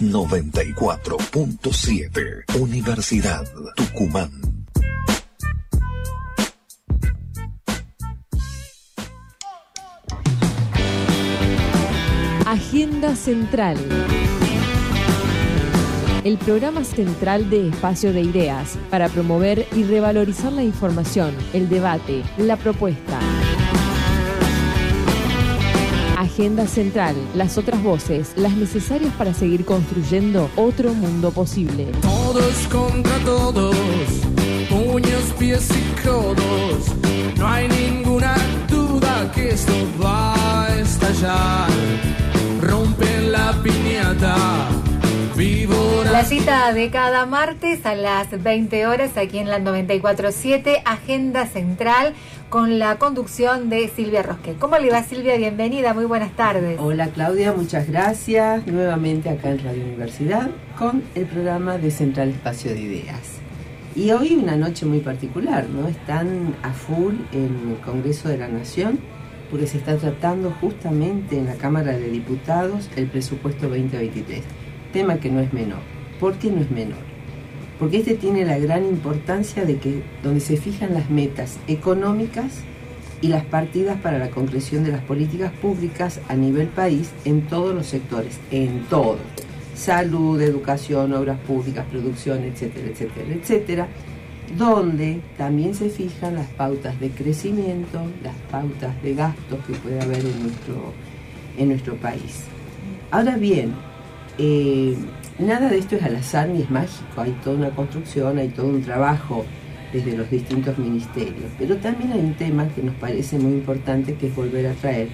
94.7 Universidad Tucumán. Agenda Central. El programa central de Espacio de Ideas para promover y revalorizar la información, el debate, la propuesta. Agenda Central, las otras voces, las necesarias para seguir construyendo otro mundo posible. Todos contra todos, puños, pies y codos. No hay ninguna duda que esto va a estallar. Rompen la piñata. La cita de cada martes a las 20 horas aquí en la 947, Agenda Central, con la conducción de Silvia Rosque. ¿Cómo le va Silvia? Bienvenida, muy buenas tardes. Hola Claudia, muchas gracias. Nuevamente acá en Radio Universidad con el programa de Central Espacio de Ideas. Y hoy una noche muy particular, ¿no? Están a full en el Congreso de la Nación porque se está tratando justamente en la Cámara de Diputados el presupuesto 2023 tema que no es menor. ¿Por qué no es menor? Porque este tiene la gran importancia de que donde se fijan las metas económicas y las partidas para la concreción de las políticas públicas a nivel país en todos los sectores, en todo. Salud, educación, obras públicas, producción, etcétera, etcétera, etcétera. Donde también se fijan las pautas de crecimiento, las pautas de gastos que puede haber en nuestro, en nuestro país. Ahora bien, eh, nada de esto es al azar ni es mágico, hay toda una construcción, hay todo un trabajo desde los distintos ministerios, pero también hay un tema que nos parece muy importante que es volver a traer,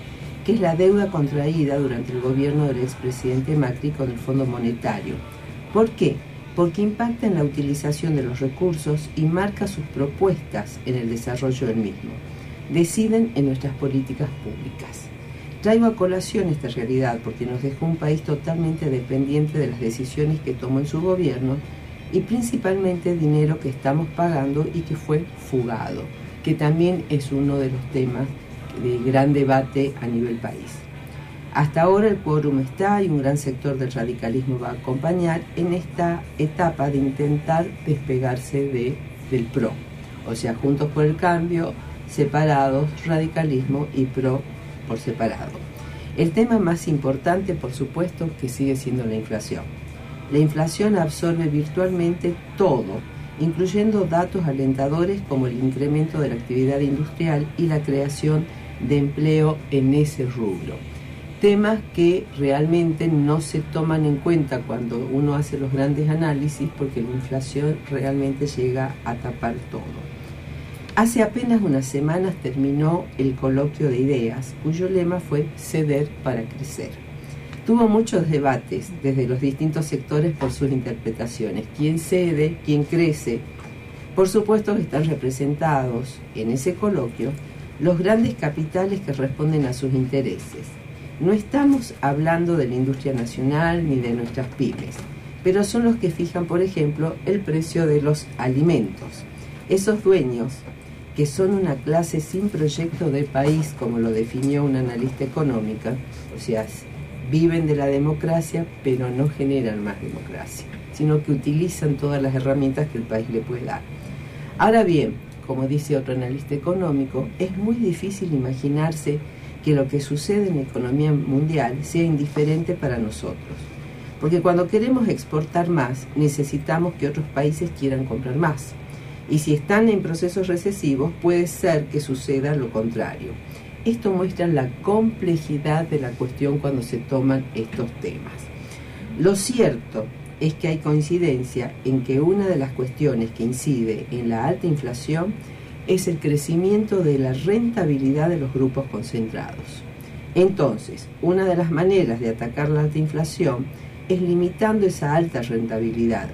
que es la deuda contraída durante el gobierno del expresidente Macri con el Fondo Monetario. ¿Por qué? Porque impacta en la utilización de los recursos y marca sus propuestas en el desarrollo del mismo. Deciden en nuestras políticas públicas. Traigo a colación esta realidad porque nos dejó un país totalmente dependiente de las decisiones que tomó en su gobierno y principalmente dinero que estamos pagando y que fue fugado, que también es uno de los temas de gran debate a nivel país. Hasta ahora el quórum está y un gran sector del radicalismo va a acompañar en esta etapa de intentar despegarse de, del PRO, o sea, Juntos por el Cambio, separados, radicalismo y PRO separado. El tema más importante, por supuesto, que sigue siendo la inflación. La inflación absorbe virtualmente todo, incluyendo datos alentadores como el incremento de la actividad industrial y la creación de empleo en ese rubro. Temas que realmente no se toman en cuenta cuando uno hace los grandes análisis porque la inflación realmente llega a tapar todo. Hace apenas unas semanas terminó el coloquio de ideas, cuyo lema fue ceder para crecer. Tuvo muchos debates desde los distintos sectores por sus interpretaciones. ¿Quién cede? ¿Quién crece? Por supuesto que están representados en ese coloquio los grandes capitales que responden a sus intereses. No estamos hablando de la industria nacional ni de nuestras pymes, pero son los que fijan, por ejemplo, el precio de los alimentos. Esos dueños que son una clase sin proyecto de país, como lo definió una analista económica, o sea, viven de la democracia, pero no generan más democracia, sino que utilizan todas las herramientas que el país le puede dar. Ahora bien, como dice otro analista económico, es muy difícil imaginarse que lo que sucede en la economía mundial sea indiferente para nosotros. Porque cuando queremos exportar más, necesitamos que otros países quieran comprar más y si están en procesos recesivos puede ser que suceda lo contrario. Esto muestra la complejidad de la cuestión cuando se toman estos temas. Lo cierto es que hay coincidencia en que una de las cuestiones que incide en la alta inflación es el crecimiento de la rentabilidad de los grupos concentrados. Entonces, una de las maneras de atacar la alta inflación es limitando esa alta rentabilidad,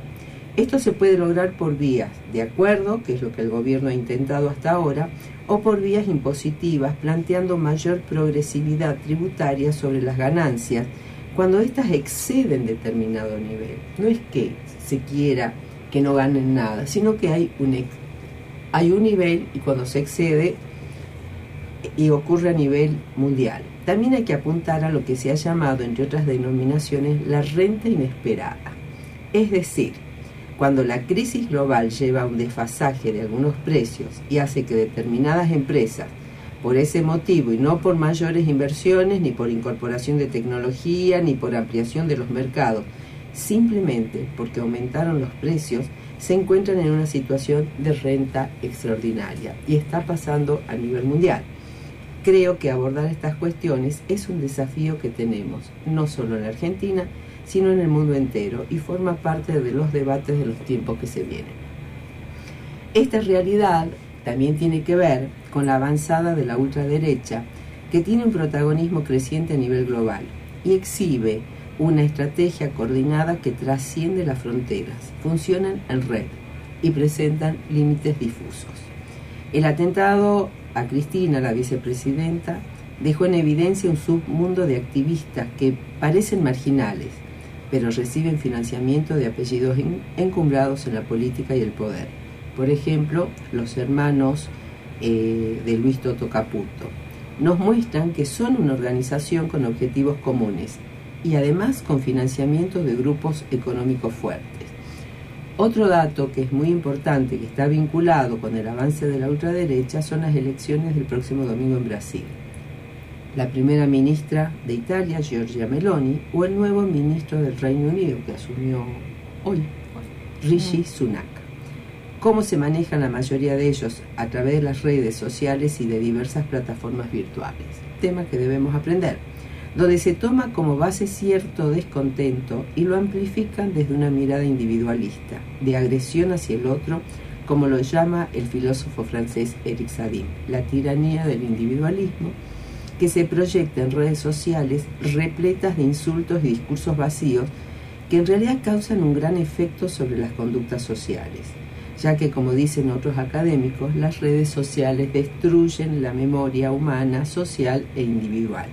esto se puede lograr por vías de acuerdo, que es lo que el gobierno ha intentado hasta ahora, o por vías impositivas, planteando mayor progresividad tributaria sobre las ganancias cuando éstas exceden determinado nivel. No es que se quiera que no ganen nada, sino que hay un, hay un nivel y cuando se excede y ocurre a nivel mundial. también hay que apuntar a lo que se ha llamado, entre otras denominaciones, la renta inesperada. Es decir, cuando la crisis global lleva a un desfasaje de algunos precios y hace que determinadas empresas, por ese motivo y no por mayores inversiones, ni por incorporación de tecnología, ni por ampliación de los mercados, simplemente porque aumentaron los precios, se encuentran en una situación de renta extraordinaria y está pasando a nivel mundial. Creo que abordar estas cuestiones es un desafío que tenemos, no solo en la Argentina, sino en el mundo entero, y forma parte de los debates de los tiempos que se vienen. Esta realidad también tiene que ver con la avanzada de la ultraderecha, que tiene un protagonismo creciente a nivel global y exhibe una estrategia coordinada que trasciende las fronteras, funcionan en red y presentan límites difusos. El atentado a Cristina, la vicepresidenta, dejó en evidencia un submundo de activistas que parecen marginales, pero reciben financiamiento de apellidos encumbrados en la política y el poder. Por ejemplo, los hermanos eh, de Luis Toto Caputo. Nos muestran que son una organización con objetivos comunes y además con financiamiento de grupos económicos fuertes. Otro dato que es muy importante, que está vinculado con el avance de la ultraderecha, son las elecciones del próximo domingo en Brasil. La primera ministra de Italia, Giorgia Meloni, o el nuevo ministro del Reino Unido, que asumió hoy, Rishi Sunak. Cómo se manejan la mayoría de ellos a través de las redes sociales y de diversas plataformas virtuales. Tema que debemos aprender donde se toma como base cierto descontento y lo amplifican desde una mirada individualista, de agresión hacia el otro, como lo llama el filósofo francés Eric Sadin, la tiranía del individualismo, que se proyecta en redes sociales repletas de insultos y discursos vacíos que en realidad causan un gran efecto sobre las conductas sociales, ya que, como dicen otros académicos, las redes sociales destruyen la memoria humana, social e individual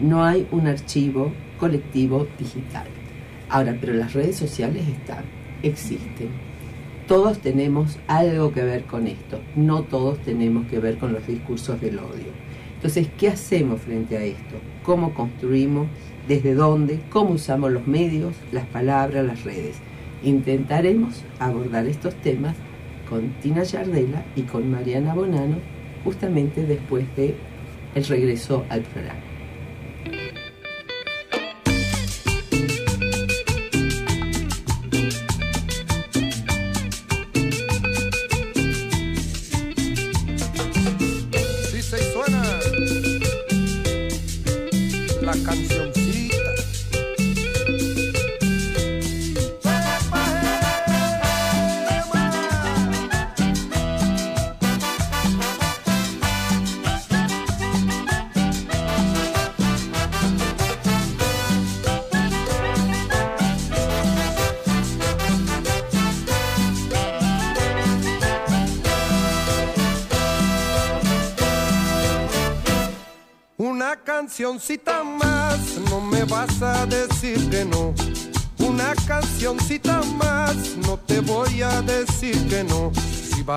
no hay un archivo colectivo digital. Ahora, pero las redes sociales están, existen. Todos tenemos algo que ver con esto, no todos tenemos que ver con los discursos del odio. Entonces, ¿qué hacemos frente a esto? ¿Cómo construimos? ¿Desde dónde? ¿Cómo usamos los medios, las palabras, las redes? Intentaremos abordar estos temas con Tina Yardela y con Mariana Bonano justamente después de el regreso al programa.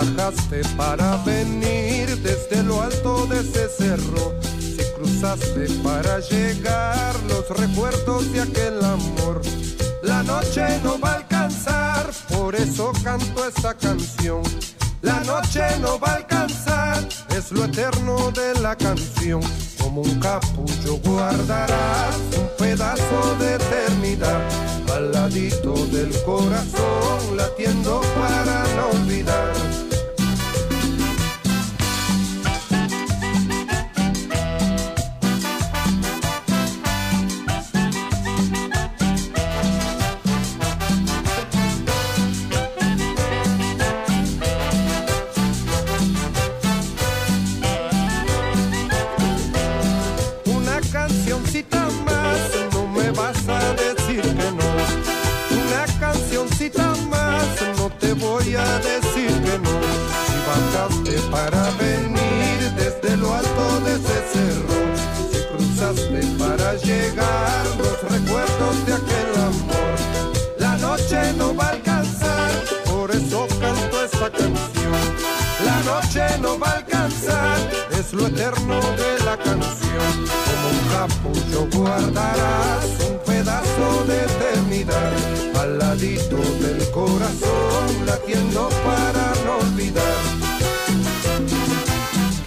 Bajaste para venir desde lo alto de ese cerro, si cruzaste para llegar los recuerdos de aquel amor, la noche no va a alcanzar, por eso canto esta canción. La noche no va a alcanzar, es lo eterno de la canción. Como un capullo guardarás un pedazo de eternidad. Al ladito del corazón latiendo para no olvidar no va a alcanzar, es lo eterno de la canción, como un mucho guardarás un pedazo de eternidad. Al ladito del corazón latiendo para no olvidar.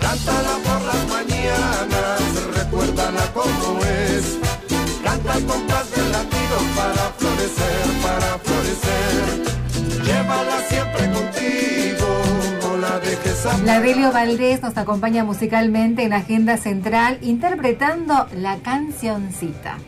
Cántala por las mañanas, recuérdala como es. Canta el compás del latido para florecer, para florecer. Llévala siempre contigo, no la dejes a La Delio Valdés nos acompaña musicalmente en Agenda Central interpretando la cancioncita.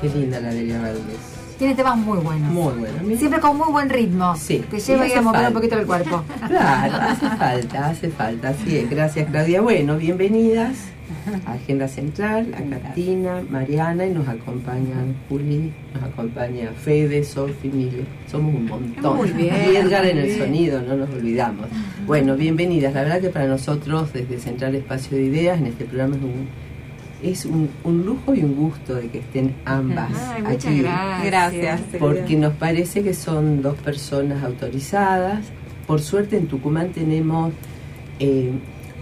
Qué linda la Delia Valdés. Tiene temas muy buenos. Muy. Mira. Siempre con muy buen ritmo. Sí. Te lleva Y a mover un poquito el cuerpo. Claro, hace falta, hace falta. Así es, gracias Claudia. Bueno, bienvenidas Agenda Central, a Catina, Mariana y nos acompañan Juli, nos acompaña Fede, Sofi, Mile. Somos un montón. Muy bien, Y Edgar en el bien. sonido, no nos olvidamos. Bueno, bienvenidas. La verdad que para nosotros desde Central Espacio de Ideas en este programa es un, es un, un lujo y un gusto de que estén ambas Ay, muchas aquí gracias. Gracias. porque nos parece que son dos personas autorizadas. Por suerte en Tucumán tenemos eh,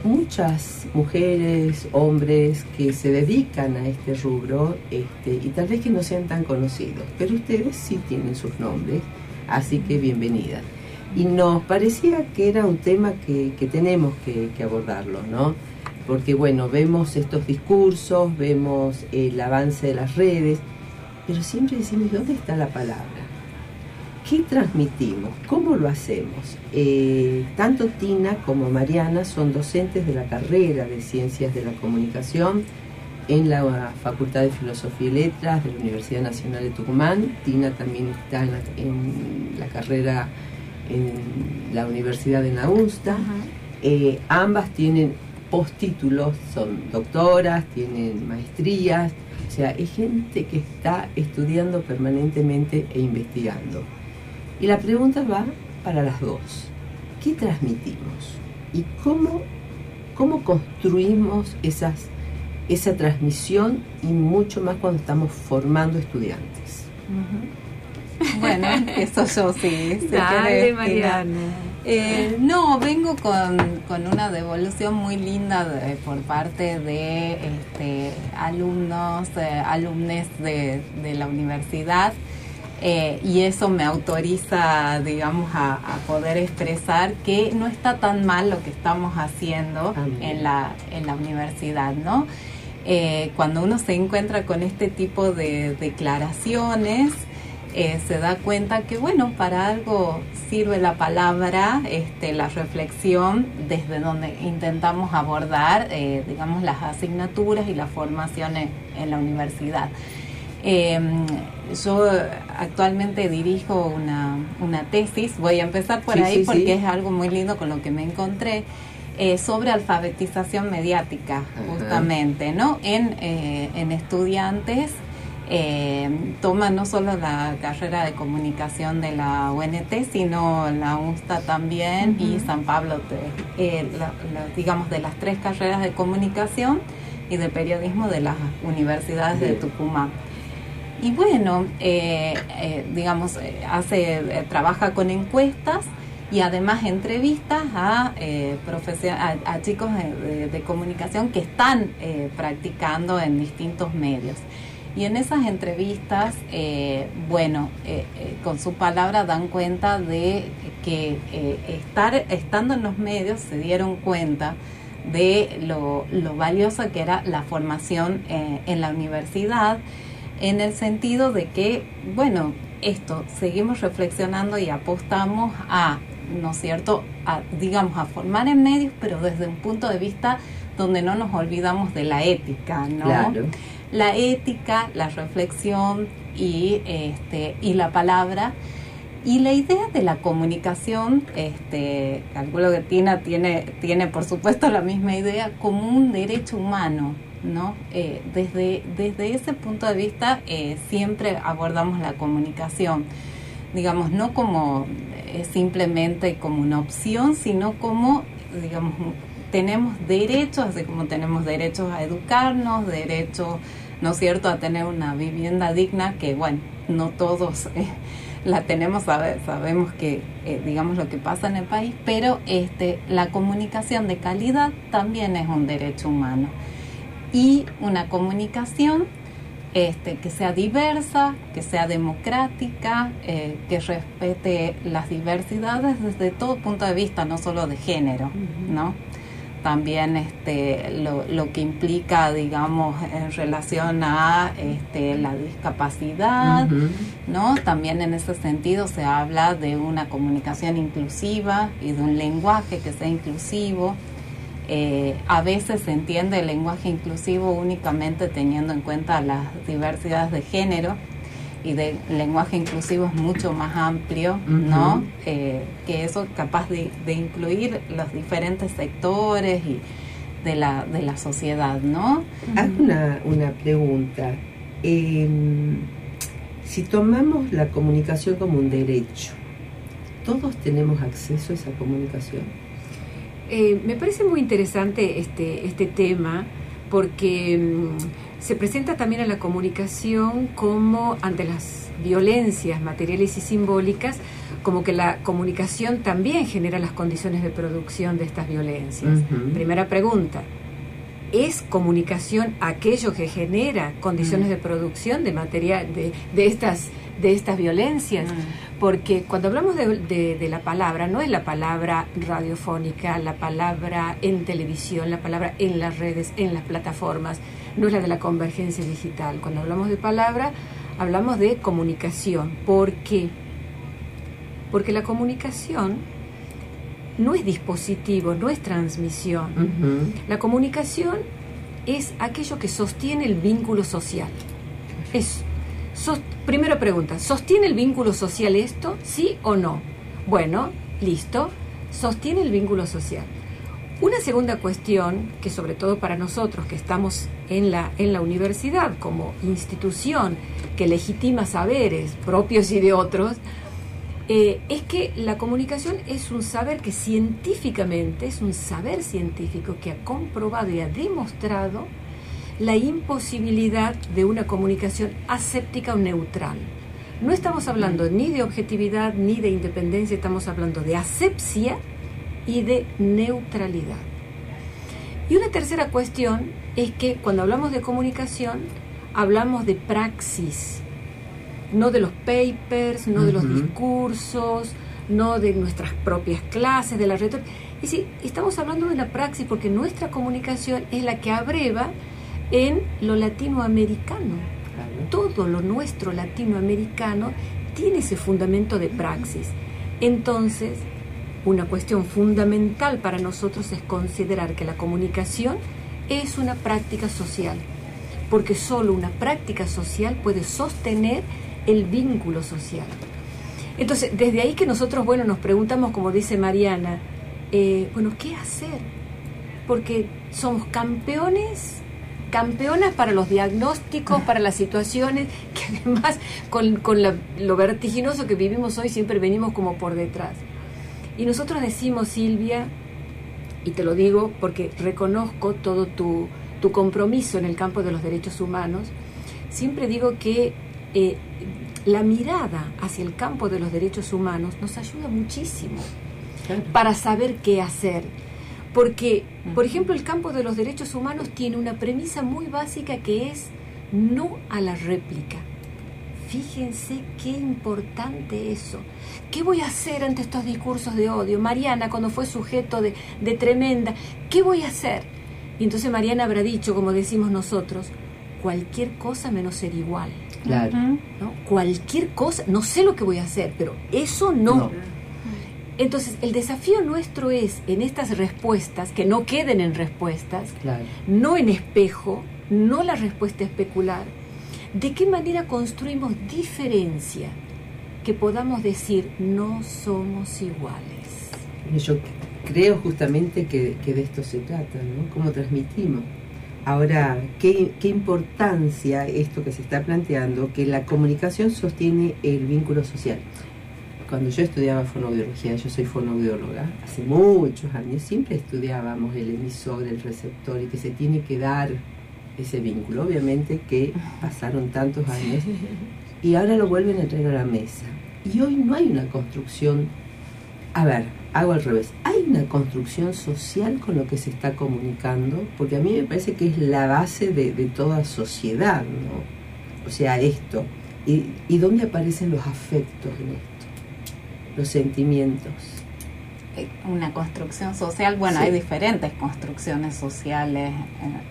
muchas mujeres, hombres que se dedican a este rubro este, y tal vez que no sean tan conocidos, pero ustedes sí tienen sus nombres, así que bienvenida. Y nos parecía que era un tema que, que tenemos que, que abordarlo, ¿no? Porque bueno, vemos estos discursos, vemos el avance de las redes, pero siempre decimos, ¿dónde está la palabra? ¿Qué transmitimos? ¿Cómo lo hacemos? Eh, tanto Tina como Mariana son docentes de la carrera de Ciencias de la Comunicación en la Facultad de Filosofía y Letras de la Universidad Nacional de Tucumán. Tina también está en la, en la carrera en la Universidad de Nausta. Eh, ambas tienen postítulos, son doctoras, tienen maestrías, o sea, es gente que está estudiando permanentemente e investigando. Y la pregunta va para las dos. ¿Qué transmitimos? ¿Y cómo, cómo construimos esas, esa transmisión y mucho más cuando estamos formando estudiantes? Bueno, eso yo sí. si Dale, Mariana. Eh, no, vengo con, con una devolución muy linda de- por parte de este, alumnos, eh, alumnes de, de la universidad. Eh, y eso me autoriza, digamos, a, a poder expresar que no está tan mal lo que estamos haciendo Amén. en la, en la universidad, ¿no? Eh, cuando uno se encuentra con este tipo de declaraciones, eh, se da cuenta que, bueno, para algo sirve la palabra, este, la reflexión, desde donde intentamos abordar, eh, digamos, las asignaturas y las formaciones en la universidad. Eh, yo actualmente dirijo una, una tesis, voy a empezar por Sí, ahí sí, porque sí. es algo muy lindo con lo que me encontré, eh, sobre alfabetización mediática, Ajá. justamente, ¿no? En, eh, en estudiantes eh, toma no solo la carrera de comunicación de la UNT, sino la UNSTA también y San Pablo, de- eh, la- la- digamos, de las tres carreras de comunicación y de periodismo de las universidades de. Tucumán. Y bueno, eh, eh, digamos, eh, hace, trabaja con encuestas y además entrevistas a, eh, a, chicos de, comunicación que están practicando en distintos medios. Y en esas entrevistas, bueno, con su palabra dan cuenta de que estar, estando en los medios se dieron cuenta de lo, lo valiosa que era la formación en la universidad, en el sentido de que, bueno, esto, seguimos reflexionando y apostamos a, ¿no es cierto?, a, digamos, a formar en medios, pero desde un punto de vista donde no nos olvidamos de la ética, ¿no? Claro. La ética, la reflexión y, este, y la palabra. Y la idea de la comunicación, este, calculo que Tina tiene, tiene por supuesto la misma idea, como un derecho humano, ¿no? Eh, desde, desde ese punto de vista eh, siempre abordamos la comunicación, digamos, no como eh, simplemente como una opción, sino como, digamos, tenemos derechos, así como tenemos derechos a educarnos, derechos, ¿no es cierto?, a tener una vivienda digna, que bueno, no todos eh, la tenemos, sabe- sabemos que, eh, digamos, lo que pasa en el país, pero este, la comunicación de calidad también es un derecho humano. Y una comunicación este, que sea diversa, que sea democrática, eh, que respete las diversidades desde todo punto de vista, no solo de género, ¿no? También este, lo, lo, que implica, digamos, en relación a este, la discapacidad, ¿no? También en ese sentido se habla de una comunicación inclusiva y de un lenguaje que sea inclusivo. Eh, a veces se entiende el lenguaje inclusivo únicamente teniendo en cuenta las diversidades de género y de lenguaje inclusivo es mucho más amplio, ¿no? Eh, que eso es capaz de, incluir los diferentes sectores y de la, de la sociedad, ¿no? Haz una, una pregunta. Em, si tomamos la comunicación como un derecho, ¿todos tenemos acceso a esa comunicación? Eh, me parece muy interesante este, este tema porque mm, se presenta también a la comunicación como ante las violencias materiales y simbólicas, como que la comunicación también genera las condiciones de producción de estas violencias. Primera pregunta, ¿es comunicación aquello que genera condiciones de producción de material de, de estas de estas violencias, mm. porque cuando hablamos de, la palabra, no es la palabra radiofónica, la palabra en televisión, la palabra en las redes, en las plataformas, no es la de la convergencia digital. Cuando hablamos de palabra, hablamos de comunicación. ¿Por qué? Porque la comunicación no es dispositivo, no es transmisión. La comunicación es aquello que sostiene el vínculo social. Es primera pregunta, ¿sostiene el vínculo social esto? ¿Sí o no? Bueno, listo, sostiene el vínculo social. Una segunda cuestión, que sobre todo para nosotros que estamos en la, en la universidad como institución que legitima saberes propios y de otros, eh, es que la comunicación es un saber que científicamente, es un saber científico que ha comprobado y ha demostrado la imposibilidad de una comunicación aséptica o neutral. No estamos hablando ni de objetividad ni de independencia, estamos hablando de asepsia y de neutralidad. Y una tercera cuestión es que cuando hablamos de comunicación, hablamos de praxis, no de los papers, no de los discursos, no de nuestras propias clases, de la retórica. Y sí, estamos hablando de una praxis porque nuestra comunicación es la que abreva en lo latinoamericano. Todo lo nuestro latinoamericano tiene ese fundamento de praxis. Entonces, una cuestión fundamental para nosotros es considerar que la comunicación es una práctica social, porque solo una práctica social puede sostener el vínculo social. Entonces, desde ahí que nosotros, bueno, nos preguntamos, como dice Mariana, eh, bueno, ¿qué hacer? Porque somos campeones campeonas para los diagnósticos, para las situaciones, que además con, lo vertiginoso que vivimos hoy siempre venimos como por detrás. Y nosotros decimos, Silvia, y te lo digo porque reconozco todo tu, compromiso en el campo de los derechos humanos, siempre digo que eh, la mirada hacia el campo de los derechos humanos nos ayuda muchísimo para saber qué hacer porque, por ejemplo, el campo de los derechos humanos tiene una premisa muy básica que es no a la réplica. Fíjense qué importante eso. ¿Qué voy a hacer ante estos discursos de odio? Mariana, cuando fue sujeto de, tremenda, ¿qué voy a hacer? Y entonces Mariana habrá dicho, como decimos nosotros, cualquier cosa menos ser igual. Claro. ¿No? Cualquier cosa, no sé lo que voy a hacer, pero eso no. Entonces, el desafío nuestro es en estas respuestas, que no queden en respuestas, no en espejo, no la respuesta especular, de qué manera construimos diferencia, que podamos decir no somos iguales. Yo creo justamente que, de esto se trata, ¿no? ¿Cómo transmitimos? Ahora, ¿qué, ¿qué importancia esto que se está planteando, que la comunicación sostiene el vínculo social? Cuando yo estudiaba fonoaudiología, yo soy fonoaudióloga, hace muchos años siempre estudiábamos el emisor, el receptor y que se tiene que dar ese vínculo. Obviamente que pasaron tantos años y ahora lo vuelven a traer a la mesa. Y hoy no hay una construcción a ver, hago al revés. ¿Hay una construcción social con lo que se está comunicando? Porque a mí me parece que es la base de, de toda sociedad, ¿no? O sea, esto. ¿Y, ¿Y dónde aparecen los afectos en esto? Los sentimientos. Eh, una construcción social, bueno, Sí. hay diferentes construcciones sociales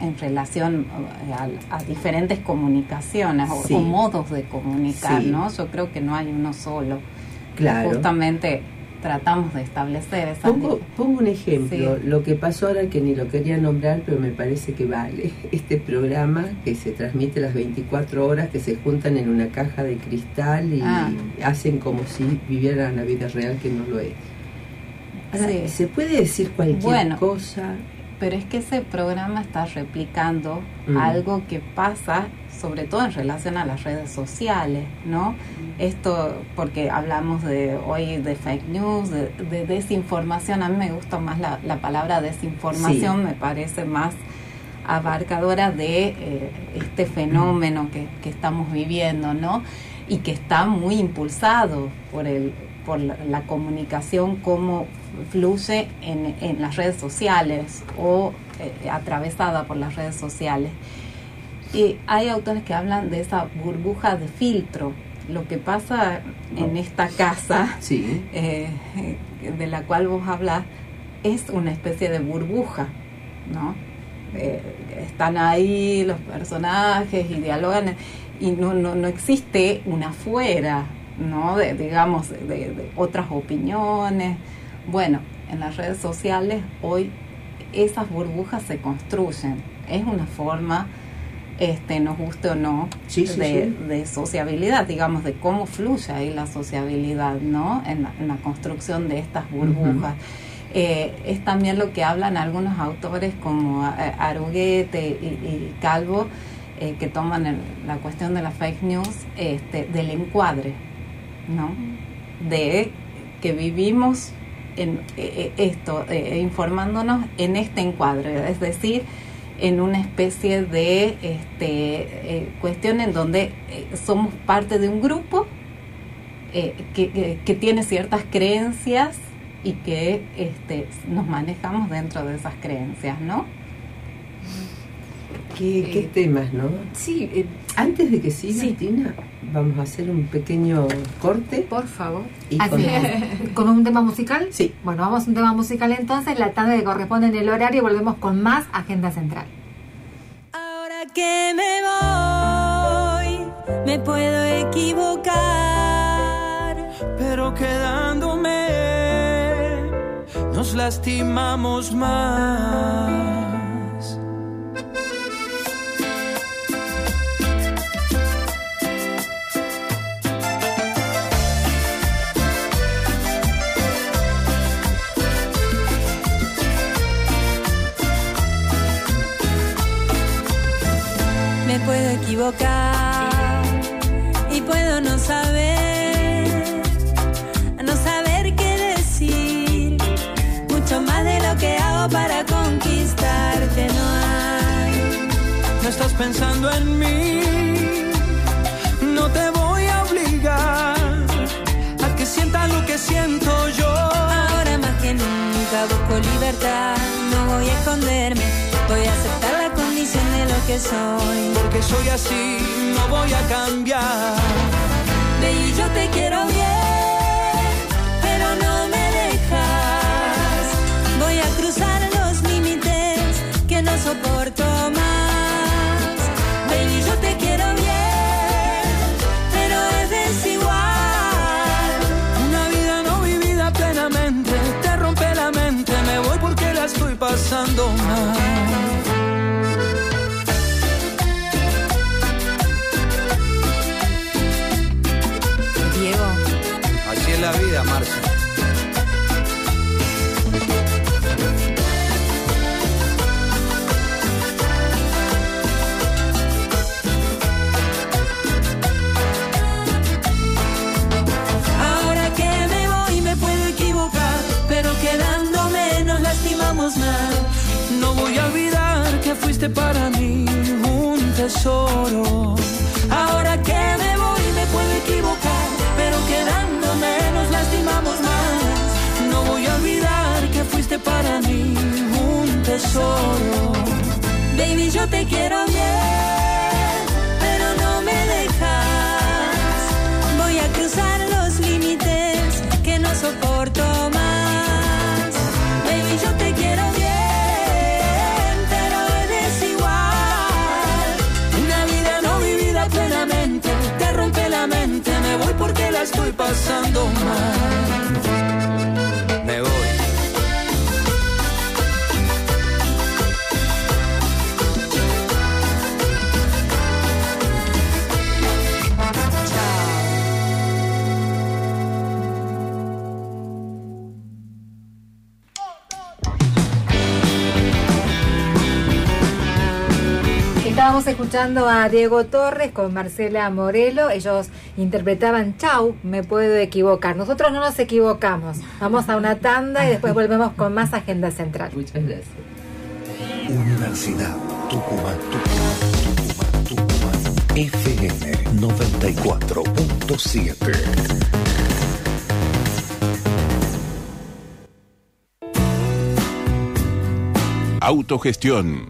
en, en relación eh, a, a diferentes comunicaciones o- modos de comunicar, Sí. ¿no? Yo creo que no hay uno solo. Claro. Justamente tratamos de establecer esas Pongo, pongo un ejemplo, Sí. lo que pasó ahora que ni lo quería nombrar, pero me parece que vale. Este programa que se transmite las 24 horas, que se juntan en una caja de cristal y Ah. hacen como si vivieran la vida real que no lo es. Ahora, Sí. ¿se puede decir cualquier Bueno. cosa? Pero es que ese programa está replicando Mm. algo que pasa, sobre todo en relación a las redes sociales, ¿no? Esto, porque hablamos de hoy de fake news, de, de desinformación, a mí me gusta más la, la palabra desinformación, Sí. me parece más abarcadora de eh, este fenómeno que, que estamos viviendo, ¿no? Y que está muy impulsado por el por la, la comunicación cómo fluye en, en las redes sociales o eh, atravesada por las redes sociales. Y hay autores que hablan de esa burbuja de filtro. Lo que pasa en esta casa, Sí. eh, de la cual vos hablas, es una especie de burbuja, ¿no? Eh, están ahí los personajes y dialogan y no, no, no existe una afuera, ¿no? De, digamos, de, de otras opiniones. Bueno, en las redes sociales hoy esas burbujas se construyen. Es una forma, este, nos guste o no, Sí, sí, de, sí. de sociabilidad, digamos, de cómo fluye ahí la sociabilidad, ¿no? En la, en la construcción de estas burbujas. Eh, es también lo que hablan algunos autores como eh, Aruguete y, y Calvo, eh, que toman el- la cuestión de la fake news este, del encuadre, ¿no? De que vivimos en eh, eh, esto, eh, informándonos en este encuadre, es decir, en una especie de este, eh, cuestión en donde somos parte de un grupo que, que- que tiene ciertas creencias y que este, nos manejamos dentro de esas creencias, ¿no? ¿Qué, qué Eh, temas, no? Sí, eh, Antes de que siga, Sí. Tina, vamos a hacer un pequeño corte. por favor. Y Así con-. ¿Con un tema musical? Sí. Bueno, vamos a un tema musical entonces, la tarde que corresponde en el horario y volvemos con más Agenda Central. Ahora que me voy, me puedo equivocar. pero quedándome nos lastimamos más. Equivocar y puedo no saber, no saber qué decir. Mucho más de lo que hago para conquistarte no hay. No estás pensando en mí, no te voy a obligar a que sientas lo que siento yo. Ahora más que nunca busco libertad, no voy a esconderme, voy a aceptar la condición de lo que soy. Porque soy así, no voy a cambiar. Baby, yo te quiero bien, pero no me dejas. Voy a cruzar los límites que no soporto más. Baby, yo te quiero bien, pero es desigual. Una vida no vivida plenamente te rompe la mente. Me voy porque la estoy pasando mal. fuiste para mí un tesoro. Ahora que me voy me puedo equivocar, pero quedándome nos lastimamos más. No voy a olvidar que fuiste para mí un tesoro. Baby, yo te quiero estoy pasando mal. Me voy. Estábamos escuchando a Diego Torres con Marcela Morelo. Ellos interpretaban Chau, me puedo equivocar. Nosotros no nos equivocamos. Vamos a una tanda y después volvemos con más Agenda Central. Muchas gracias. Universidad Tucumán, Tucumán, Tucumán, Tucumán. FM 94.7. Autogestión,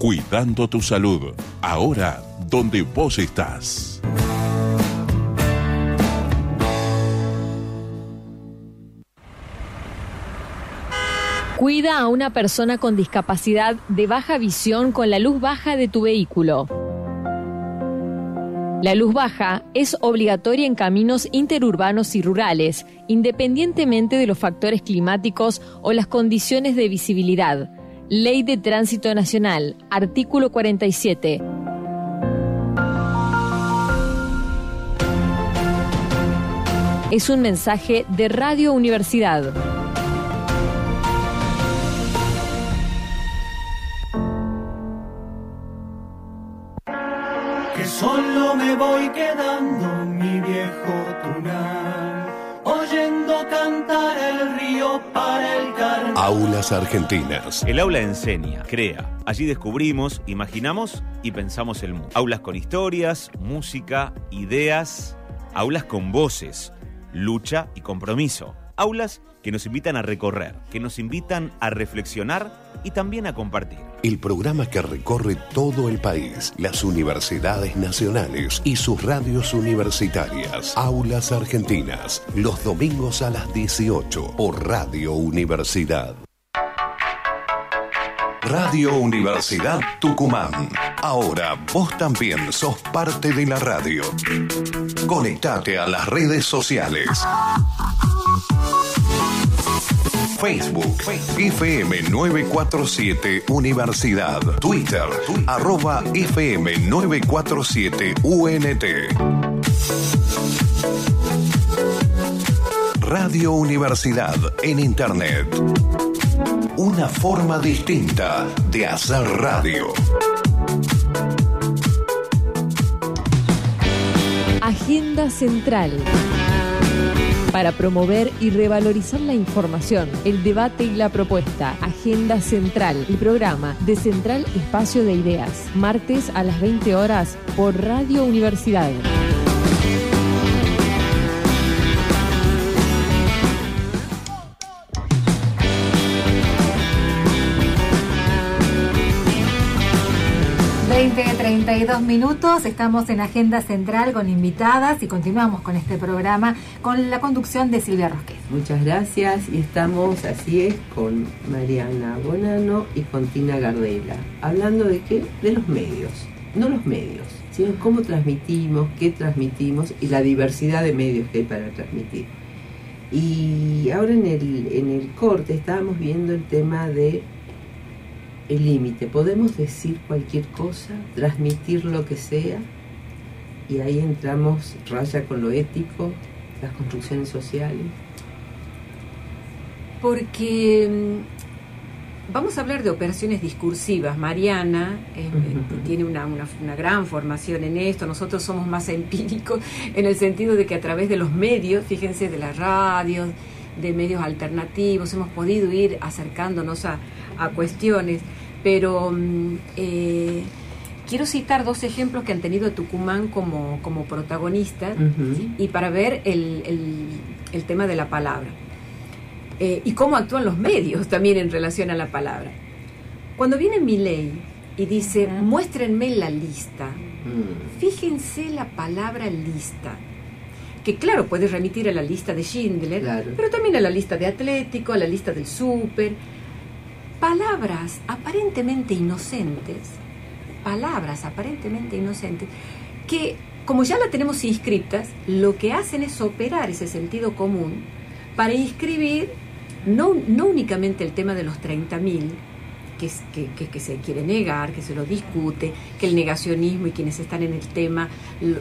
cuidando tu salud, ahora donde vos estás. Cuida a una persona con discapacidad de baja visión con la luz baja de tu vehículo. La luz baja es obligatoria en caminos interurbanos y rurales, independientemente de los factores climáticos o las condiciones de visibilidad. Ley de Tránsito Nacional, artículo 47. Es un mensaje de Radio Universidad. Que solo me voy quedando, mi viejo Tunal, cantar el río para el carnaval. Aulas Argentinas. El aula enseña, crea. Allí descubrimos, imaginamos y pensamos el mundo. Aulas con historias, música, ideas. Aulas con voces, lucha y compromiso. Aulas que nos invitan a recorrer, que nos invitan a reflexionar y también a compartir. El programa que recorre todo el país, las universidades nacionales y sus radios universitarias. Aulas Argentinas, los domingos a las 18 por Radio Universidad. Radio Universidad Tucumán. Ahora vos también sos parte de la radio. Conectate a las redes sociales. Facebook, FM 947 Universidad. Twitter, arroba FM 947 UNT. Radio Universidad en Internet. Una forma distinta de hacer radio. Agenda Central. Para promover y revalorizar la información, el debate y la propuesta. Agenda Central, el programa de Central Espacio de Ideas. Martes a las 20 horas por Radio Universidad. 32 minutos, estamos en Agenda Central con invitadas y continuamos con este programa con la conducción de Silvia Rosquez. Muchas gracias y estamos, así es, con Mariana Bonano y con Tina Gardela. Hablando de qué? De los medios. No los medios, sino cómo transmitimos, qué transmitimos y la diversidad de medios que hay para transmitir. Y ahora en el, en el corte estábamos viendo el tema de el límite. Podemos decir cualquier cosa, transmitir lo que sea, y ahí entramos raya con lo ético, las construcciones sociales. Porque vamos a hablar de operaciones discursivas. Mariana eh, Ujú. tiene una, una- una gran formación en esto. Nosotros somos más empíricos en el sentido de que a través de los medios, fíjense, de la radio, de medios alternativos, hemos podido ir acercándonos a, a cuestiones. Pero mm, eh, quiero citar dos ejemplos que han tenido Tucumán como, como protagonista y para ver el, el- el tema de la palabra. Eh, y cómo actúan los medios también en relación a la palabra. Cuando viene Milei y dice, muéstrenme la lista, Mm. fíjense la palabra lista, que claro, puede remitir a la lista de Schindler, Claro. pero también a la lista de Atlético, a la lista del súper. Palabras aparentemente inocentes, palabras aparentemente inocentes, que como ya la tenemos inscritas, lo que hacen es operar ese sentido común para inscribir no, no únicamente el tema de los 30.000, que, que, que- se quiere negar, que se lo discute, que el negacionismo y quienes están en el tema,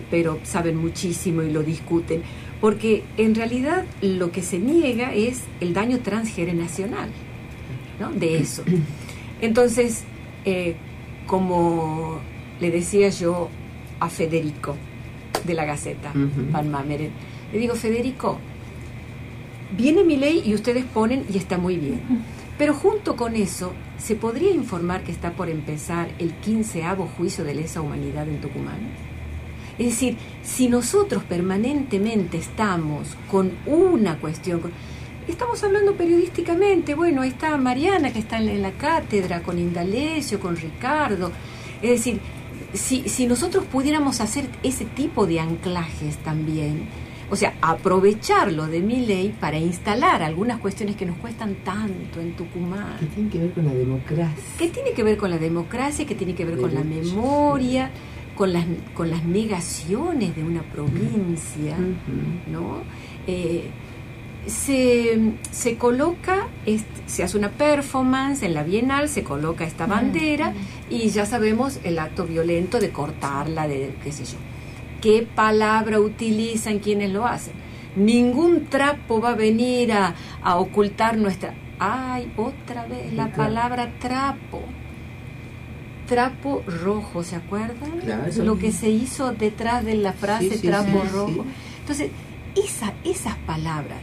pero saben muchísimo y lo discuten, porque en realidad lo que se niega es el daño transgeneracional ¿no? de eso. Entonces, eh, como le decía yo a Federico de la Gaceta, Ujú. Van Mameren, le digo, Federico, viene mi ley y ustedes ponen y está muy bien. Pero junto con eso, ¿se podría informar que está por empezar el quinceavo juicio de lesa humanidad en Tucumán? Es decir, si nosotros permanentemente estamos con una cuestión, estamos hablando periodísticamente, bueno, ahí está Mariana que está en la cátedra, con Indalecio, con Ricardo, es decir, si, si nosotros pudiéramos hacer ese tipo de anclajes también, o sea, aprovecharlo de mi ley para instalar algunas cuestiones que nos cuestan tanto en Tucumán, Que tiene que ver con la democracia. que tiene que ver con la democracia, que tiene que ver con la memoria, con las, con las negaciones de una provincia. ¿no? Eh, se, se coloca, se hace una performance en la Bienal, se coloca esta bandera y ya sabemos el acto violento de cortarla, de qué sé yo. ¿Qué palabra utilizan quienes lo hacen? Ningún trapo va a venir a, a ocultar nuestra... Ay, otra vez la palabra trapo. Trapo rojo, ¿se acuerdan? Claro. Lo que se hizo detrás de la frase Sí, sí, trapo sí, rojo. Entonces, esa, esas palabras.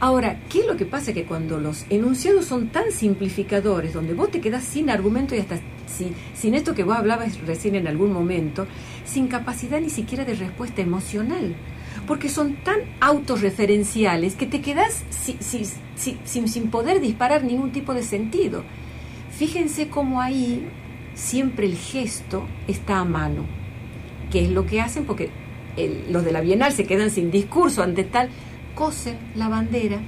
Ahora, ¿qué es lo que pasa? Que cuando los enunciados son tan simplificadores, donde vos te quedás sin argumento y hasta si- sin esto que vos hablabas recién en algún momento, sin capacidad ni siquiera de respuesta emocional, porque son tan autorreferenciales que te quedás si- si- si- sin, sin poder disparar ningún tipo de sentido. Fíjense cómo ahí siempre el gesto está a mano, que es lo que hacen porque el- los de la Bienal se quedan sin discurso ante tal, cosen la bandera,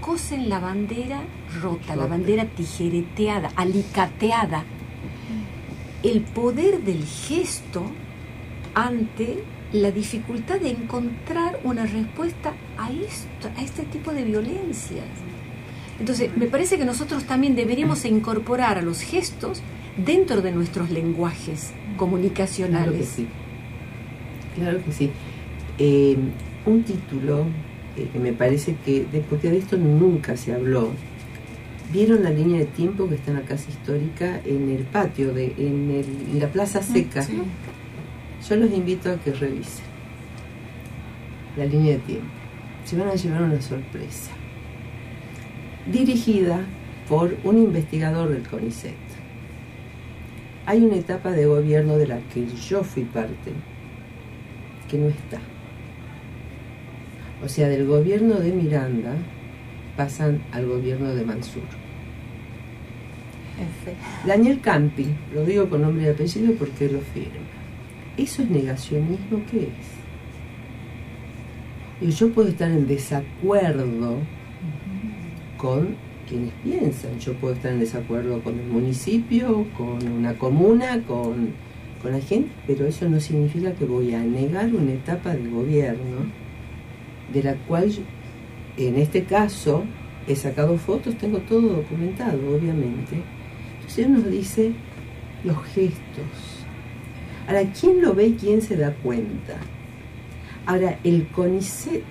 cosen la bandera rota, la bandera tijereteada, alicateada. El poder del gesto ante la dificultad de encontrar una respuesta a esto, a este tipo de violencias. Entonces, me parece que nosotros también deberíamos incorporar a los gestos dentro de nuestros lenguajes comunicacionales. Claro que sí. Claro que sí. Eh, un título que me parece que, de- porque de esto nunca se habló, vieron la línea de tiempo que está en la casa histórica en el patio, de, en, el- en la plaza seca. Yo los invito a que revisen la línea de tiempo. Se van a llevar una sorpresa. Dirigida por un investigador del CONICET. Hay una etapa de gobierno de la que yo fui parte que no está. O sea, del gobierno de Miranda pasan al gobierno de Mansur. Daniel Campi, lo digo con nombre y apellido porque lo firma. ¿Eso es negacionismo? ¿Qué es? Y yo puedo estar en desacuerdo con quienes piensan. Yo puedo estar en desacuerdo con el municipio, con una comuna, con, con la gente, pero eso no significa que voy a negar una etapa de gobierno de la cual, en este caso, he sacado fotos, tengo todo documentado, obviamente. Entonces él nos dice los gestos. Ahora, ¿quién lo ve y quién se da cuenta? Ahora, el CONICET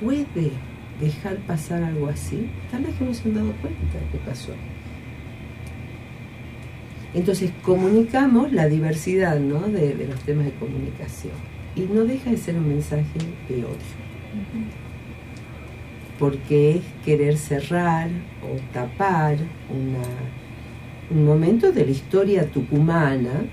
puede dejar pasar algo así. Tal vez que no se han dado cuenta de qué pasó. Entonces comunicamos la diversidad ¿no? de, de los temas de comunicación y no deja de ser un mensaje de odio. Porque es querer cerrar o tapar una- un momento de la historia tucumana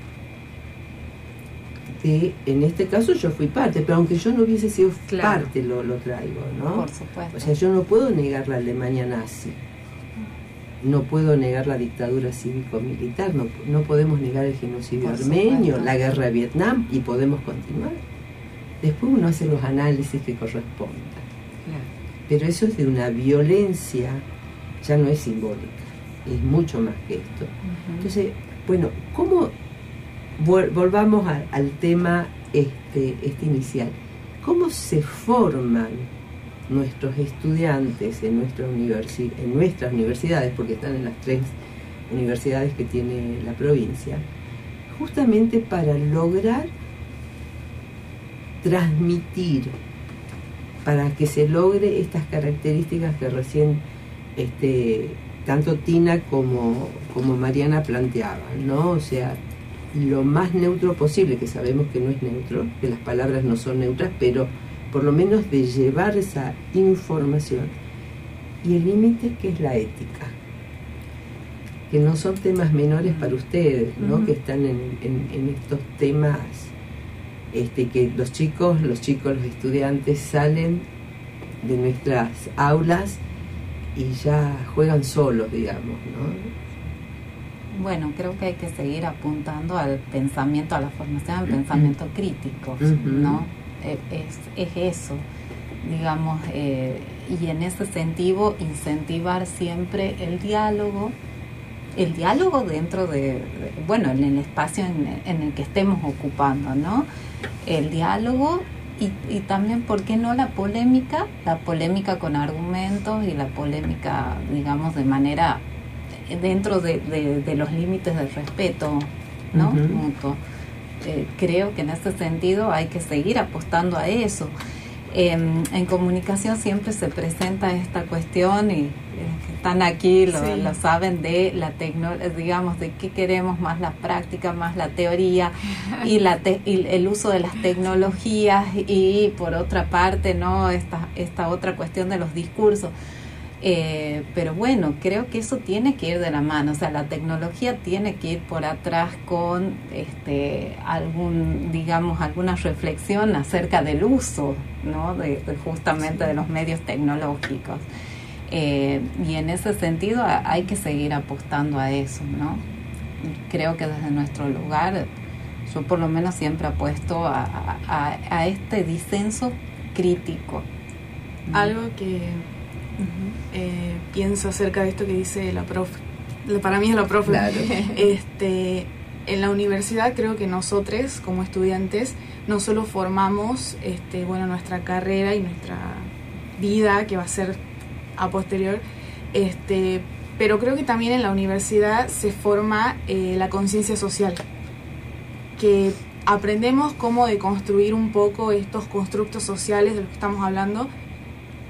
de, en este caso yo fui parte, pero aunque yo no hubiese sido Claro. parte lo, lo traigo, ¿no? Por supuesto. O sea, yo no puedo negar la Alemania nazi, no puedo negar la dictadura cívico-militar, no, no podemos negar el genocidio Por armenio, supuesto. la guerra de Vietnam y podemos continuar. Después uno hace los análisis que correspondan. Pero eso es de una violencia, ya no es simbólica, es mucho más que esto. Entonces, bueno, ¿cómo vol- volvamos a- al tema este, este inicial? ¿Cómo se forman nuestros estudiantes en, nuestra universi- en nuestras universidades, porque están en las tres universidades que tiene la provincia, justamente para lograr transmitir, para que se logre estas características que recién este, tanto Tina como, como Mariana planteaban, ¿no? O sea, lo más neutro posible, que sabemos que no es neutro, que las palabras no son neutras, pero por lo menos de llevar esa información. Y el límite que es la ética, que no son temas menores para ustedes, ¿no? Que están en, en- en estos temas, este, que los chicos, los chicos, los estudiantes salen de nuestras aulas y ya juegan solos, digamos, ¿no? Bueno, creo que hay que seguir apuntando al pensamiento, a la formación del pensamiento crítico. ¿no? Eh, Es, es eso, digamos, eh, y en ese sentido incentivar siempre el diálogo, el diálogo dentro de, de- bueno, en el espacio en, en el que estemos ocupando, ¿no? El diálogo y, y también, ¿por qué no la polémica? La polémica con argumentos y la polémica, digamos, de manera eh, dentro de, de- de los límites del respeto ¿no? Mutuo. Eh, creo que en ese sentido hay que seguir apostando a eso. Em, en comunicación siempre se presenta esta cuestión y eh, que están aquí, lo, Sí. lo saben, de la tecno, eh, digamos, de qué queremos más la práctica, más la teoría y, la te- y el uso de las tecnologías y por otra parte, ¿no? Esta, esta otra cuestión de los discursos. Eh, pero bueno, creo que eso tiene que ir de la mano, o sea, la tecnología tiene que ir por atrás con este algún, digamos, alguna reflexión acerca del uso, ¿no? De, de justamente de los medios tecnológicos. Eh, y en ese sentido hay que seguir apostando a eso, ¿no? Creo que desde nuestro lugar, yo por lo menos siempre apuesto a, a- a- este disenso crítico. Algo que eh, pienso acerca de esto que dice la profe, para mí es la profe, Claro. este, en la universidad creo que nosotros como estudiantes no solo formamos este, bueno, nuestra carrera y nuestra vida que va a ser a posterior, este, pero creo que también en la universidad se forma eh, la conciencia social, que aprendemos cómo deconstruir un poco estos constructos sociales de los que estamos hablando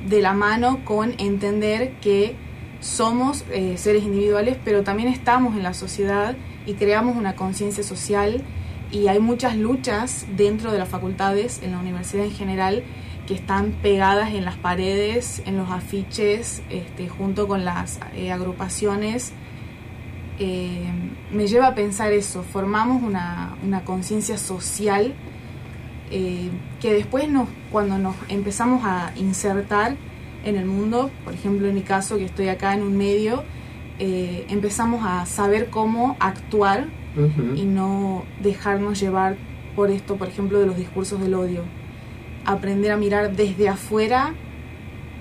de la mano con entender que somos eh, seres individuales, pero también estamos en la sociedad y creamos una conciencia social y hay muchas luchas dentro de las facultades, en la universidad en general, que están pegadas en las paredes, en los afiches, este, junto con las eh, agrupaciones. Eh, me lleva a pensar eso, formamos una, una conciencia social eh, que después nos, cuando nos empezamos a insertar en el mundo, por ejemplo en mi caso que estoy acá en un medio, eh, empezamos a saber cómo actuar y no dejarnos llevar por esto, por ejemplo, de los discursos del odio. Aprender a mirar desde afuera,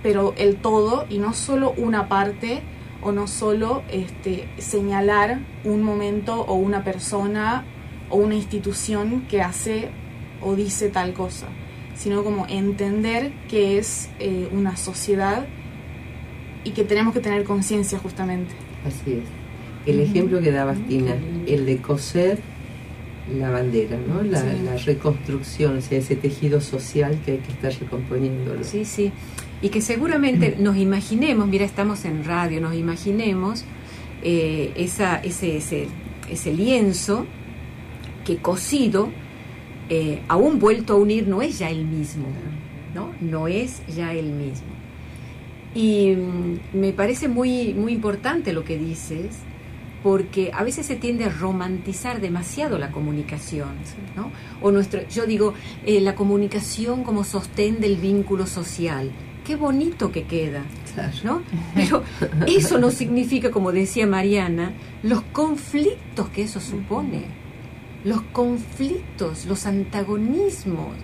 pero el todo y no solo una parte o no solo este, señalar un momento o una persona o una institución que hace o dice tal cosa, sino como entender que es eh, una sociedad y que tenemos que tener conciencia justamente. Así es. El ejemplo que dabas, Tina, el de coser la bandera, ¿no? La, Sí. la reconstrucción, o sea, ese tejido social que hay que estar recomponiéndolo. Sí, sí. Y que seguramente nos imaginemos, mira, estamos en radio, nos imaginemos eh, esa, ese, ese, ese lienzo que cosido, eh, aún vuelto a unir, no es ya el mismo, ¿no? No es ya el mismo. Y mm, me parece muy, muy importante lo que dices, porque a veces se tiende a romantizar demasiado la comunicación, ¿no? O nuestro, yo digo, eh, la comunicación como sostén del vínculo social. Qué bonito que queda, ¿no? Pero eso no significa, como decía Mariana, los conflictos que eso supone, los conflictos, los antagonismos.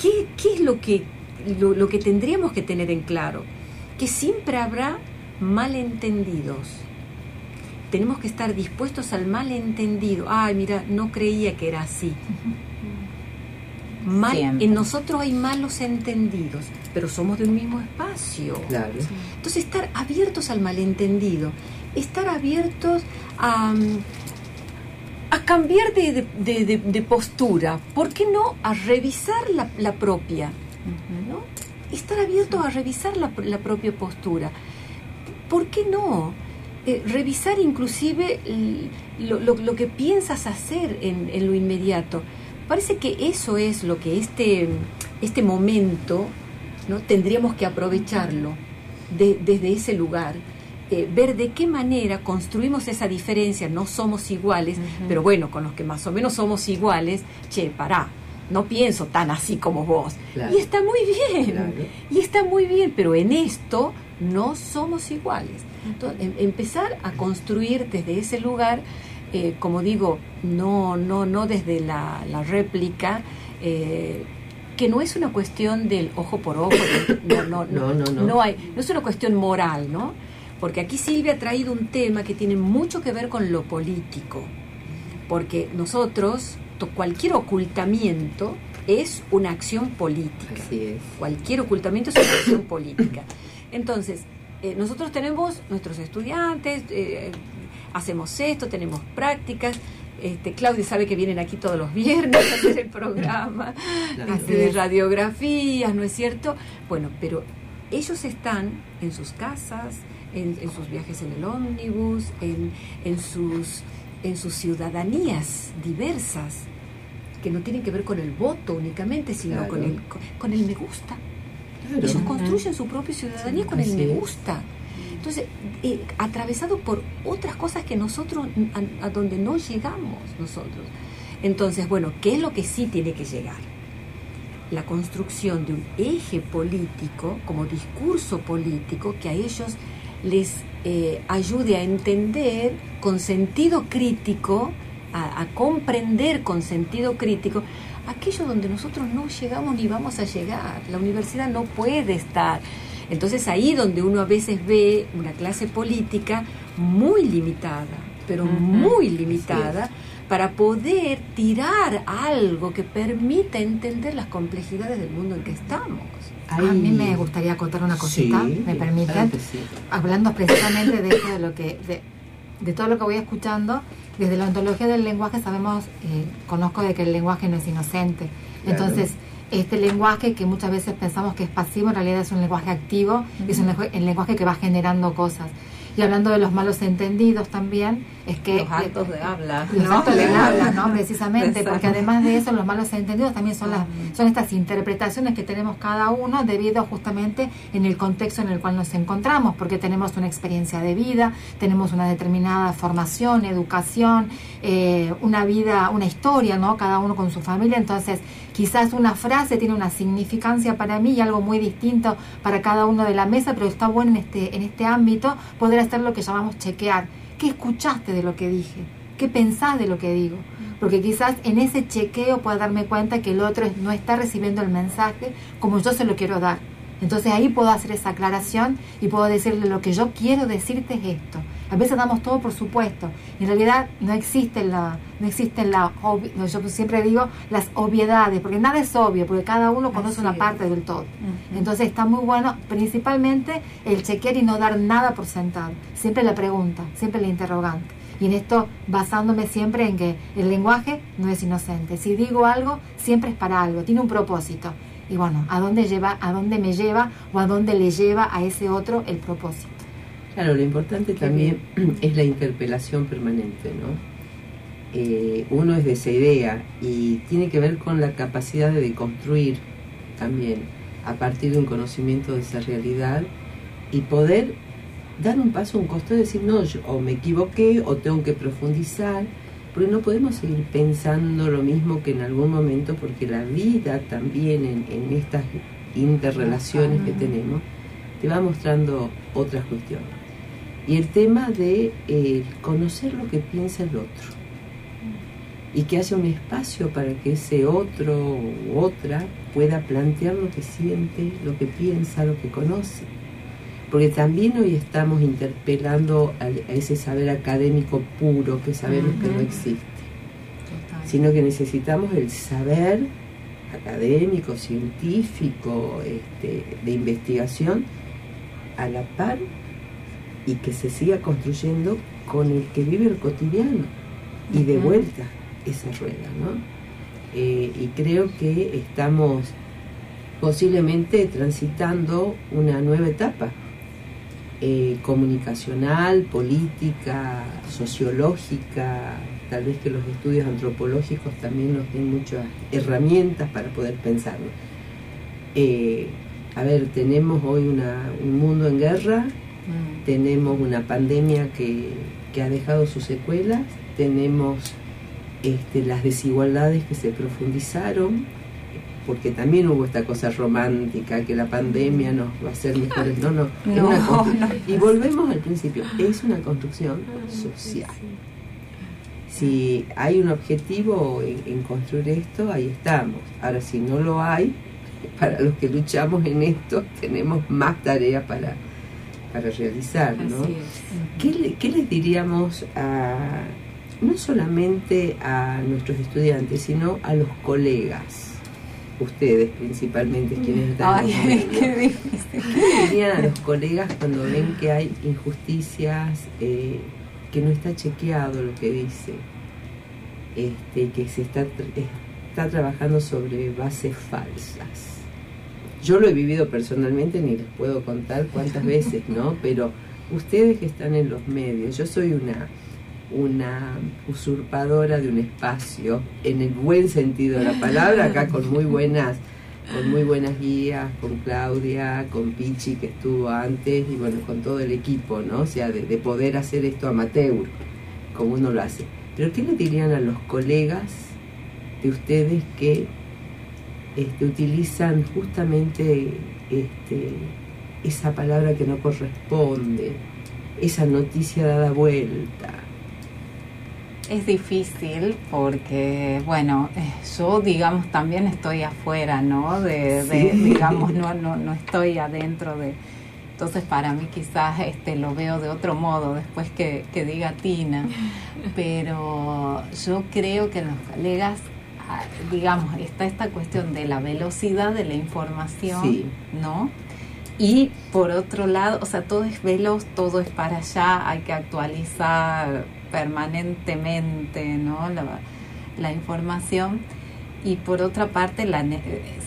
¿Qué, qué es lo que, lo, lo que tendríamos que tener en claro? Que siempre habrá malentendidos tenemos que estar dispuestos al malentendido. Ay, mira, no creía que era así. Mal, en nosotros hay malos entendidos, pero somos de un mismo espacio. Entonces, estar abiertos al malentendido, estar abiertos a, a cambiar de, de, de, postura, ¿por qué no a revisar la, la propia? ¿no? Estar abiertos a revisar la, la propia postura. ¿Por qué no? Eh, revisar inclusive lo, lo, que piensas hacer en, en, lo inmediato. Parece que eso es lo que este, este momento ¿no? tendríamos que aprovecharlo de, desde ese lugar. Eh, ver de qué manera construimos esa diferencia, no somos iguales, pero bueno, con los que más o menos somos iguales, che, pará, no pienso tan así como vos. Y está muy bien, y está muy bien, pero en esto no somos iguales. Entonces, em, empezar a construir desde ese lugar, eh, como digo, no, no, no desde la, réplica, eh, que no es una cuestión del ojo por ojo, no, no, no, no, hay, no es una cuestión moral, ¿no? Porque aquí Silvia ha traído un tema que tiene mucho que ver con lo político, porque nosotros, cualquier ocultamiento es una acción política. Cualquier ocultamiento es una acción política. Entonces, eh, nosotros tenemos nuestros estudiantes, eh, hacemos esto, tenemos prácticas. Este, Claudia sabe que vienen aquí todos los viernes a hacer el programa este, de radiografías, ¿no es cierto? Bueno, pero ellos están en sus casas, en, sus viajes en el ómnibus, en, en, sus, en sus ciudadanías diversas, que no tienen que ver con el voto únicamente, sino con, el, con el me gusta. Ellos construyen su propia ciudadanía con el me gusta. Entonces, eh, atravesado por otras cosas que nosotros, a, donde no llegamos nosotros. Entonces, bueno, ¿qué es lo que sí tiene que llegar? La construcción de un eje político, como discurso político, que a ellos les eh, ayude a entender con sentido crítico, a comprender con sentido crítico aquello donde nosotros no llegamos ni vamos a llegar. La universidad no puede estar. Entonces ahí donde uno a veces ve una clase política muy limitada, pero muy limitada, para poder tirar algo que permita entender las complejidades del mundo en que estamos. A mí me gustaría contar una cosita, me permiten, hablando precisamente de de lo que, de, de todo lo que voy escuchando, desde la ontología del lenguaje sabemos, eh, conozco de que el lenguaje no es inocente. Entonces, este lenguaje que muchas veces pensamos que es pasivo, en realidad es un lenguaje activo, es un lenguaje que va generando cosas. Y hablando de los malos entendidos también, es que... Los actos de habla. Los actos de habla, ¿no? Precisamente, porque además de eso, los malos entendidos también son, las, son estas interpretaciones que tenemos cada uno debido justamente en el contexto en el cual nos encontramos, porque tenemos una experiencia de vida, tenemos una determinada formación, educación, eh, una vida, una historia, ¿no? Cada uno con su familia, entonces quizás una frase tiene una significancia para mí y algo muy distinto para cada uno de la mesa, pero está bueno en este, en este ámbito poder hacer lo que llamamos chequear. ¿Qué escuchaste de lo que dije? ¿Qué pensás de lo que digo? Porque quizás en ese chequeo pueda darme cuenta que el otro no está recibiendo el mensaje como yo se lo quiero dar. Entonces ahí puedo hacer esa aclaración y puedo decirle lo que yo quiero decirte es esto. A veces damos todo por supuesto. en realidad no existe la, no existen la, yo siempre digo las obviedades, porque nada es obvio, porque cada uno conoce una parte del todo. Entonces está muy bueno, principalmente el chequear y no dar nada por sentado. Siempre la pregunta, siempre la interrogante. Y en esto basándome siempre en que el lenguaje no es inocente. Si digo algo, siempre es para algo, tiene un propósito. Y bueno, ¿a dónde lleva, a dónde me lleva o a dónde le lleva a ese otro el propósito? Claro, lo importante también es la interpelación permanente, ¿no? eh, uno es de esa idea y tiene que ver con la capacidad de construir también a partir de un conocimiento de esa realidad y poder dar un paso, un costo y decir, no, yo o me equivoqué o tengo que profundizar, porque no podemos seguir pensando lo mismo que en algún momento, porque la vida también en, en estas interrelaciones que tenemos te va mostrando otras cuestiones. Y el tema de eh, conocer lo que piensa el otro. Y que haya un espacio para que ese otro u otra pueda plantear lo que siente, lo que piensa, lo que conoce. Porque también hoy estamos interpelando a, ese saber académico puro que sabemos que no existe, sino que necesitamos el saber académico, científico, este, de investigación, a la par y que se siga construyendo con el que vive el cotidiano y de vuelta esa rueda, ¿no? Eh, y creo que estamos posiblemente transitando una nueva etapa eh, comunicacional, política, sociológica, tal vez que los estudios antropológicos también nos den muchas herramientas para poder pensarlo. Eh, a ver, tenemos hoy una, un mundo en guerra, tenemos una pandemia que, que ha dejado sus secuelas, tenemos este, las desigualdades que se profundizaron, porque también hubo esta cosa romántica, que la pandemia nos va a hacer mejores. No, no, es una no. Y volvemos al principio, es una construcción social. Si hay un objetivo en, en construir esto, ahí estamos. Ahora, si no lo hay, para los que luchamos en esto, tenemos más tarea para, para realizar, ¿no? ¿Qué, le- qué les diríamos a, no solamente a nuestros estudiantes, sino a los colegas? Ustedes principalmente, quienes están Ay, qué difícil. ¿Qué le dirían a los colegas cuando ven que hay injusticias, eh, que no está chequeado lo que dice, este, que se está, está trabajando sobre bases falsas? Yo lo he vivido personalmente, ni les puedo contar cuántas veces, ¿no? Pero ustedes que están en los medios, yo soy una una usurpadora de un espacio en el buen sentido de la palabra acá con muy buenas con muy buenas guías con Claudia con Pichi que estuvo antes y bueno con todo el equipo no o sea de, de poder hacer esto amateur como uno lo hace pero qué le dirían a los colegas de ustedes que este, utilizan justamente este, esa palabra que no corresponde esa noticia dada vuelta Es difícil porque, bueno, eh, yo, digamos, también estoy afuera, ¿no? De, digamos, no, no, no estoy adentro de... Entonces, para mí quizás este, lo veo de otro modo después que, que diga Tina. Pero yo creo que los colegas, digamos, está esta cuestión de la velocidad de la información, Sí. ¿no? Y por otro lado, o sea, todo es veloz, todo es para allá, hay que actualizar permanentemente, ¿no? La, la información. Y por otra parte, la,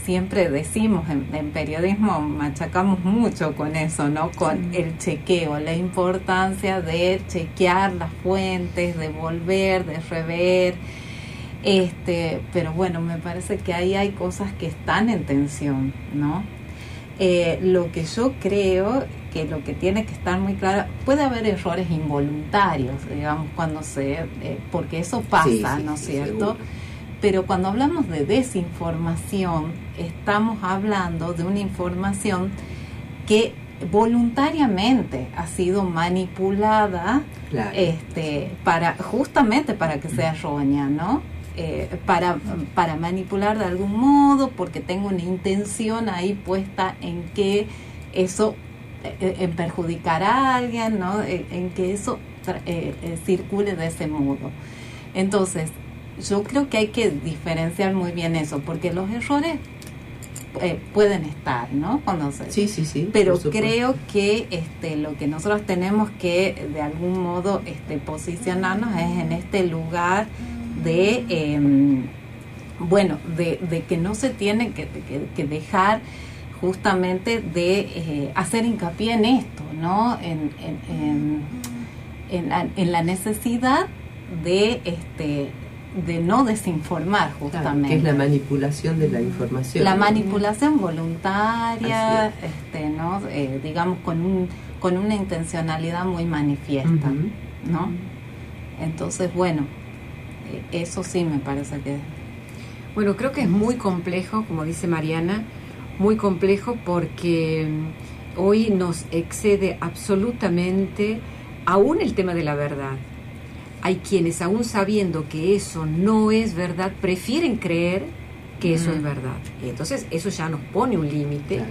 siempre decimos en, en periodismo, machacamos mucho con eso, ¿no? Con el chequeo, la importancia de chequear las fuentes, de volver, de rever. Este, pero bueno, me parece que ahí hay cosas que están en tensión, ¿no? Eh, lo que yo creo que lo que tiene que estar muy claro, puede haber errores involuntarios, digamos, cuando se, eh, porque eso pasa, Sí, sí, ¿no es sí, cierto? seguro. Pero cuando hablamos de desinformación, estamos hablando de una información que voluntariamente ha sido manipulada Claro. este, para justamente para que sea errónea, ¿no? Eh, para, para manipular de algún modo, porque tengo una intención ahí puesta en que eso, eh, en perjudicar a alguien, ¿no? Eh, en que eso eh, eh, circule de ese modo. Entonces, yo creo que hay que diferenciar muy bien eso, porque los errores eh, pueden estar, ¿no? Cuando se, Sí, sí, sí. pero creo que este lo que nosotros tenemos que de algún modo este posicionarnos es en este lugar de em, bueno de, de que no se tiene que, que- que dejar justamente de eh, hacer hincapié en esto no en, en, en- la, en la necesidad de este de no desinformar justamente. que es la manipulación de la información. La ¿no? manipulación voluntaria, este, ¿no? Eh, digamos con un con una intencionalidad muy manifiesta. ¿no? Entonces, bueno, eh, eso sí me parece que Bueno, creo que es muy complejo, como dice Mariana, muy complejo porque mm, hoy nos excede absolutamente aún el tema de la verdad. Hay quienes aún sabiendo que eso no es verdad, prefieren creer que eso Mm. es verdad. Y entonces eso ya nos pone un límite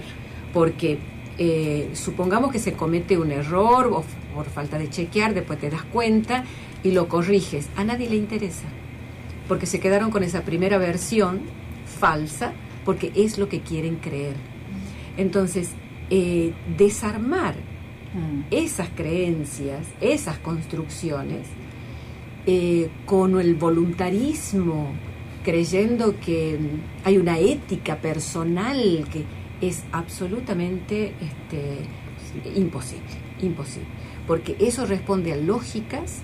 porque eh, supongamos que se comete un error o por falta de chequear, después te das cuenta y lo corriges. A nadie le interesa porque se quedaron con esa primera versión falsa, porque es lo que quieren creer. Entonces, eh, desarmar esas creencias, esas construcciones, eh, con el voluntarismo, creyendo que mm, hay una ética personal que es absolutamente este, imposible, imposible, porque eso responde a lógicas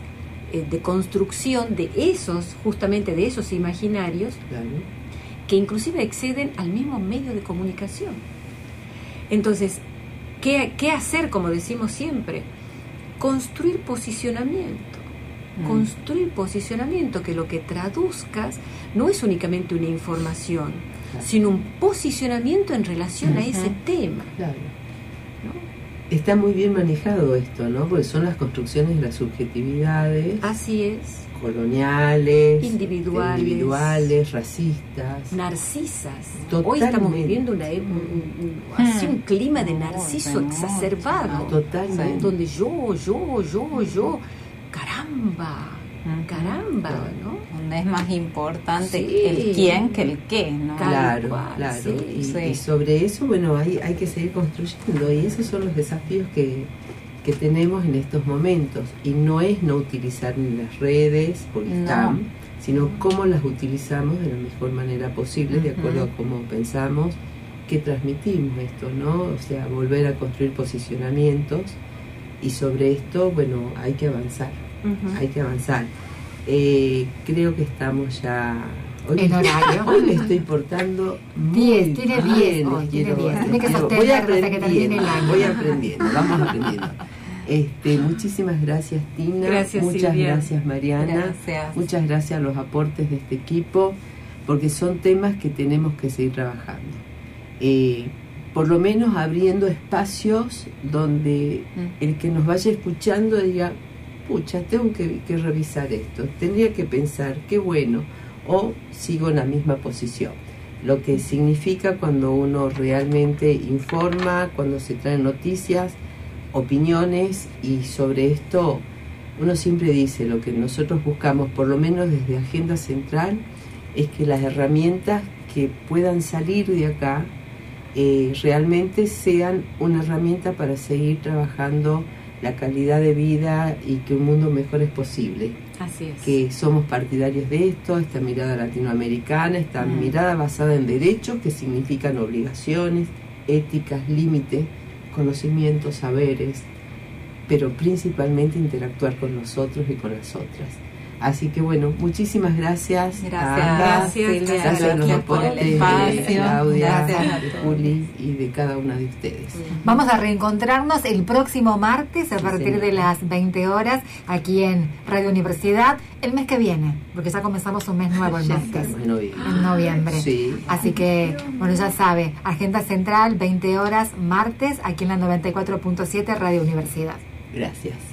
eh, de construcción de esos, justamente de esos imaginarios, que inclusive exceden al mismo medio de comunicación. Entonces, ¿qué, qué hacer, como decimos siempre? Construir posicionamiento. Mm. Construir posicionamiento, que lo que traduzcas no es únicamente una información, sino un posicionamiento en relación a ese tema. Claro. Está muy bien manejado esto, ¿no? Porque son las construcciones de las subjetividades. Así es. Coloniales, Individuales. individuales, racistas. Narcisas. Hoy Totalmente. estamos viviendo una, ep- un, un- así un clima de narciso exacerbado. Totalmente. Donde yo, yo, yo, yo. Caramba, caramba, ¿no? Es más importante Sí. el quién que el qué, ¿no? Claro, claro. sí, y, sí. y sobre eso, bueno, hay, hay que seguir construyendo y esos son los desafíos que, que tenemos en estos momentos. Y no es no utilizar ni las redes, porque No. están, sino cómo las utilizamos de la mejor manera posible, de acuerdo a cómo pensamos que transmitimos esto, ¿no? O sea, volver a construir posicionamientos y sobre esto, bueno, hay que avanzar, hay que avanzar. Eh, creo que estamos ya... Hoy, En horario. hoy me estoy portando muy Diez, tiene bien, diez tiene diez. Tiene que voy hasta que termine aprendiendo, el año. Voy aprendiendo, vamos aprendiendo. Este, muchísimas gracias Tina, Gracias, muchas Silvia. gracias Mariana, Gracias. muchas gracias a los aportes de este equipo, porque son temas que tenemos que seguir trabajando. Eh, por lo menos abriendo espacios donde Mm. el que nos vaya escuchando diga, pucha, tengo que, revisar esto, tendría que pensar, qué bueno, o sigo en la misma posición. Lo que significa cuando uno realmente informa, cuando se traen noticias, opiniones y sobre esto uno siempre dice, lo que nosotros buscamos, por lo menos desde Agenda Central, es que las herramientas que puedan salir de acá eh, realmente sean una herramienta para seguir trabajando la calidad de vida y que un mundo mejor es posible. Así es. Que somos partidarios de esto, esta mirada latinoamericana, esta Mm. mirada basada en derechos que significan obligaciones, éticas, límites, conocimientos, saberes, pero principalmente interactuar con nosotros y con las otras. Así que bueno, muchísimas gracias. Gracias, a. Gracias, Gracias a los por el aportes de espacio. Claudia, Gracias a de. Juli y de cada una de ustedes. Vamos a reencontrarnos el próximo martes a partir de las 20 horas aquí en Radio Universidad el mes que viene, porque ya comenzamos un mes nuevo el martes. en noviembre. En noviembre. Sí. Así que, bueno, ya sabe, Agenda Central, 20 horas, martes, aquí en la 94.7 Radio Universidad. Gracias.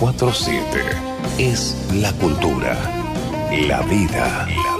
947 es la cultura, la vida. La